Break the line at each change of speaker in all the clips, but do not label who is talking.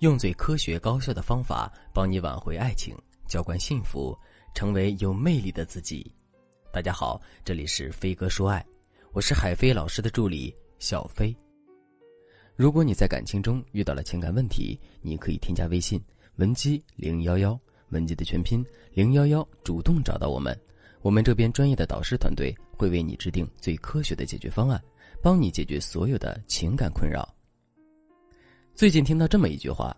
用最科学高效的方法帮你挽回爱情，浇灌幸福，成为有魅力的自己。大家好，这里是飞哥说爱，我是海飞老师的助理小飞。如果你在感情中遇到了情感问题，你可以添加微信文姬零幺幺，文姬的全拼零幺幺，主动找到我们，我们这边专业的导师团队会为你制定最科学的解决方案，帮你解决所有的情感困扰。最近听到这么一句话：“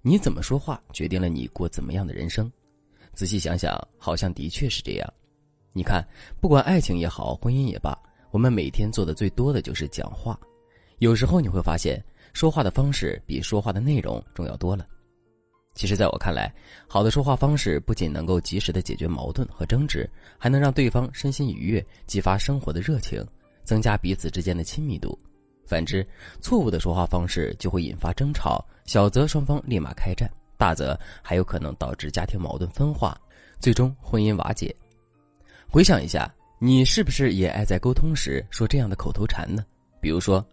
你怎么说话，决定了你过怎么样的人生。”仔细想想，好像的确是这样。你看，不管爱情也好，婚姻也罢，我们每天做的最多的就是讲话。有时候你会发现，说话的方式比说话的内容重要多了。其实，在我看来，好的说话方式不仅能够及时的解决矛盾和争执，还能让对方身心愉悦，激发生活的热情，增加彼此之间的亲密度。反之，错误的说话方式就会引发争吵，小则双方立马开战，大则还有可能导致家庭矛盾分化，最终婚姻瓦解。回想一下，你是不是也爱在沟通时说这样的口头禅呢？比如说：“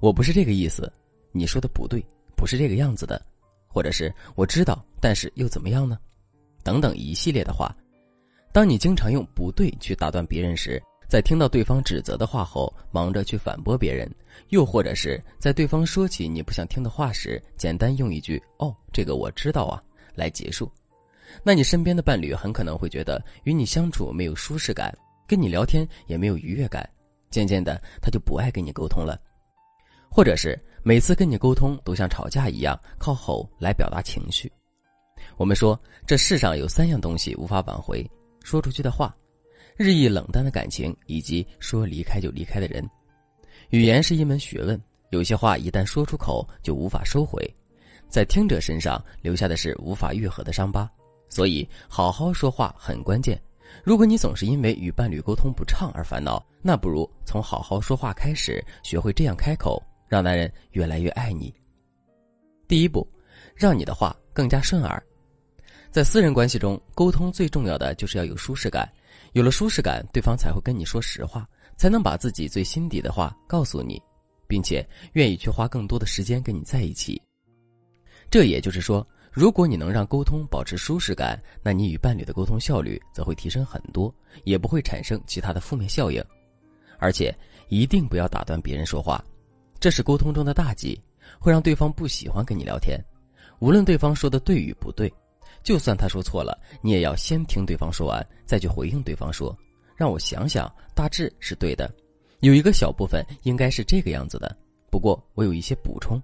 我不是这个意思，你说的不对，不是这个样子的。”或者是“我知道，但是又怎么样呢？”等等一系列的话。当你经常用“不对”去打断别人时，在听到对方指责的话后，忙着去反驳别人，又或者是在对方说起你不想听的话时，简单用一句“哦，这个我知道啊”来结束，那你身边的伴侣很可能会觉得与你相处没有舒适感，跟你聊天也没有愉悦感，渐渐的他就不爱跟你沟通了，或者是每次跟你沟通都像吵架一样靠吼来表达情绪。我们说，这世上有三样东西无法挽回：说出去的话。日益冷淡的感情，以及说离开就离开的人，语言是一门学问。有些话一旦说出口，就无法收回，在听者身上留下的是无法愈合的伤疤。所以，好好说话很关键。如果你总是因为与伴侣沟通不畅而烦恼，那不如从好好说话开始，学会这样开口，让男人越来越爱你。第一步，让你的话更加顺耳。在私人关系中，沟通最重要的就是要有舒适感。有了舒适感，对方才会跟你说实话，才能把自己最心底的话告诉你，并且愿意去花更多的时间跟你在一起。这也就是说，如果你能让沟通保持舒适感，那你与伴侣的沟通效率则会提升很多，也不会产生其他的负面效应。而且一定不要打断别人说话，这是沟通中的大忌，会让对方不喜欢跟你聊天。无论对方说的对与不对。就算他说错了，你也要先听对方说完，再去回应对方说：“让我想想，大致是对的，有一个小部分应该是这个样子的，不过我有一些补充。”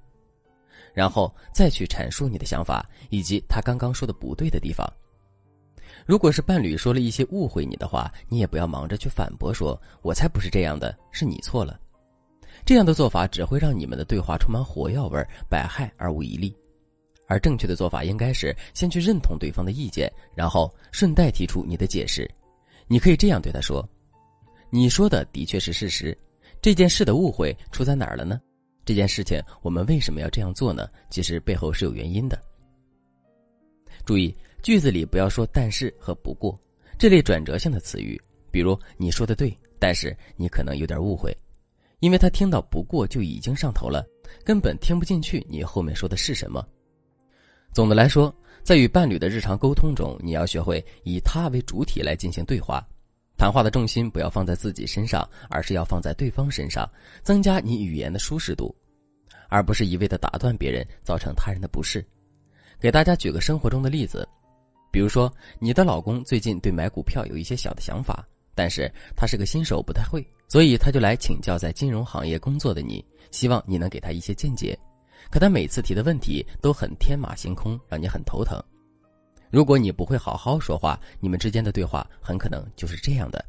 然后再去阐述你的想法以及他刚刚说的不对的地方。如果是伴侣说了一些误会你的话，你也不要忙着去反驳，说：“我才不是这样的，是你错了。”这样的做法只会让你们的对话充满火药味，百害而无一利。而正确的做法应该是先去认同对方的意见，然后顺带提出你的解释。你可以这样对他说：“你说的的确是事实，这件事的误会出在哪儿了呢？这件事情我们为什么要这样做呢？其实背后是有原因的。”注意句子里不要说“但是”和“不过”这类转折性的词语，比如你说的对，但是你可能有点误会，因为他听到“不过”就已经上头了，根本听不进去你后面说的是什么。总的来说，在与伴侣的日常沟通中，你要学会以他为主体来进行对话，谈话的重心不要放在自己身上，而是要放在对方身上，增加你语言的舒适度，而不是一味的打断别人，造成他人的不适。给大家举个生活中的例子，比如说你的老公最近对买股票有一些小的想法，但是他是个新手，不太会，所以他就来请教在金融行业工作的你，希望你能给他一些见解。可他每次提的问题都很天马行空，让你很头疼。如果你不会好好说话，你们之间的对话很可能就是这样的：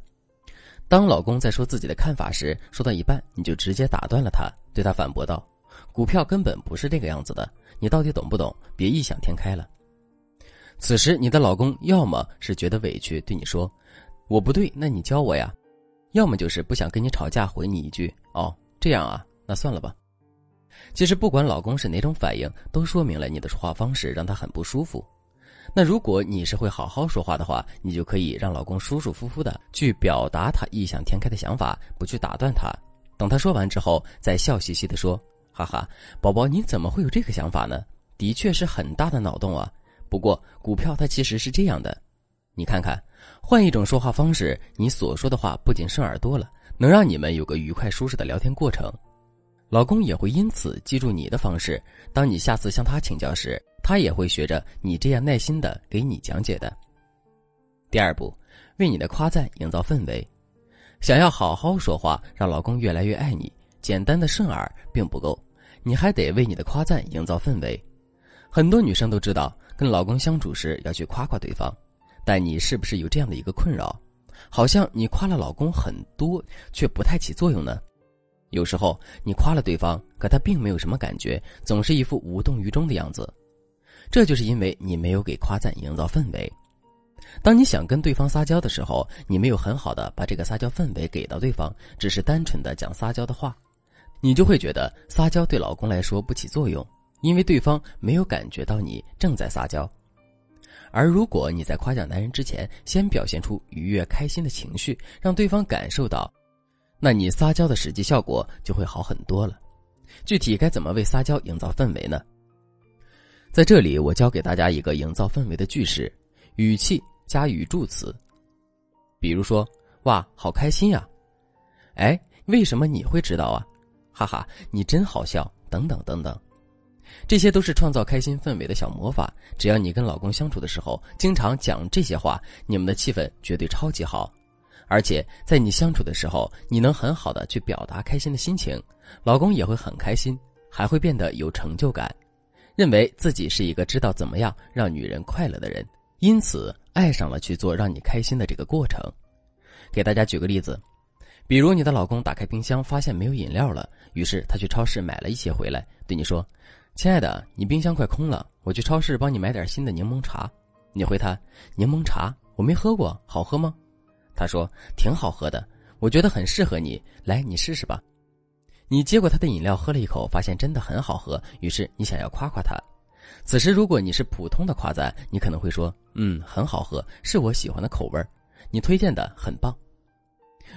当老公在说自己的看法时，说到一半你就直接打断了他，对他反驳道：“股票根本不是这个样子的，你到底懂不懂？别异想天开了。”此时你的老公要么是觉得委屈，对你说：“我不对，那你教我呀。”要么就是不想跟你吵架，回你一句：“哦，这样啊，那算了吧。”其实不管老公是哪种反应，都说明了你的说话方式让他很不舒服。那如果你是会好好说话的话，你就可以让老公舒舒服服的去表达他异想天开的想法，不去打断他。等他说完之后，再笑嘻嘻的说：“哈哈，宝宝你怎么会有这个想法呢？的确是很大的脑洞啊。不过股票它其实是这样的，你看看，换一种说话方式，你所说的话不仅顺耳朵了，能让你们有个愉快舒适的聊天过程，老公也会因此记住你的方式。当你下次向他请教时，他也会学着你这样耐心的给你讲解的。第二步，为你的夸赞营造氛围。想要好好说话，让老公越来越爱你，简单的顺耳并不够，你还得为你的夸赞营造氛围。很多女生都知道。跟老公相处时要去夸夸对方，但你是不是有这样的一个困扰？好像你夸了老公很多，却不太起作用呢？有时候你夸了对方，可他并没有什么感觉，总是一副无动于衷的样子。这就是因为你没有给夸赞营造氛围。当你想跟对方撒娇的时候，你没有很好的把这个撒娇氛围给到对方，只是单纯的讲撒娇的话，你就会觉得撒娇对老公来说不起作用。因为对方没有感觉到你正在撒娇，而如果你在夸奖男人之前，先表现出愉悦开心的情绪，让对方感受到，那你撒娇的实际效果就会好很多了。具体该怎么为撒娇营造氛围呢？在这里，我教给大家一个营造氛围的句式：语气加语助词。比如说：“哇，好开心呀！”“哎，为什么你会知道啊？”“哈哈，你真好笑！”等等等等。这些都是创造开心氛围的小魔法。只要你跟老公相处的时候，经常讲这些话，你们的气氛绝对超级好。而且在你相处的时候，你能很好的去表达开心的心情，老公也会很开心，还会变得有成就感，认为自己是一个知道怎么样让女人快乐的人，因此爱上了去做让你开心的这个过程。给大家举个例子，比如你的老公打开冰箱发现没有饮料了，于是他去超市买了一些回来，对你说。亲爱的，你冰箱快空了，我去超市帮你买点新的柠檬茶。你回他：柠檬茶我没喝过，好喝吗？他说挺好喝的，我觉得很适合你，来你试试吧。你接过他的饮料喝了一口，发现真的很好喝，于是你想要夸夸他。此时如果你是普通的夸赞，你可能会说：嗯，很好喝，是我喜欢的口味你推荐的很棒。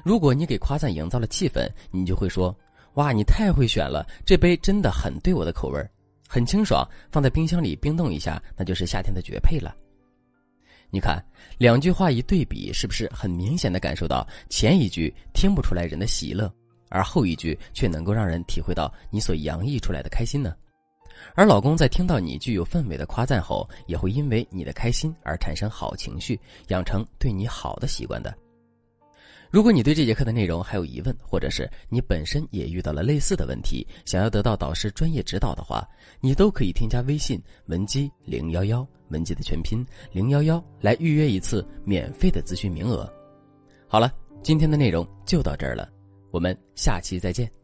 如果你给夸赞营造了气氛，你就会说：哇，你太会选了，这杯真的很对我的口味很清爽，放在冰箱里冰冻一下，那就是夏天的绝配了。你看，两句话一对比，是不是很明显的感受到前一句听不出来人的喜乐，而后一句却能够让人体会到你所洋溢出来的开心呢？而老公在听到你具有氛围的夸赞后，也会因为你的开心而产生好情绪，养成对你好的习惯的。如果你对这节课的内容还有疑问，或者是你本身也遇到了类似的问题，想要得到导师专业指导的话，你都可以添加微信文姬零幺幺，文姬的全拼零幺幺，来预约一次免费的咨询名额。好了，今天的内容就到这儿了，我们下期再见。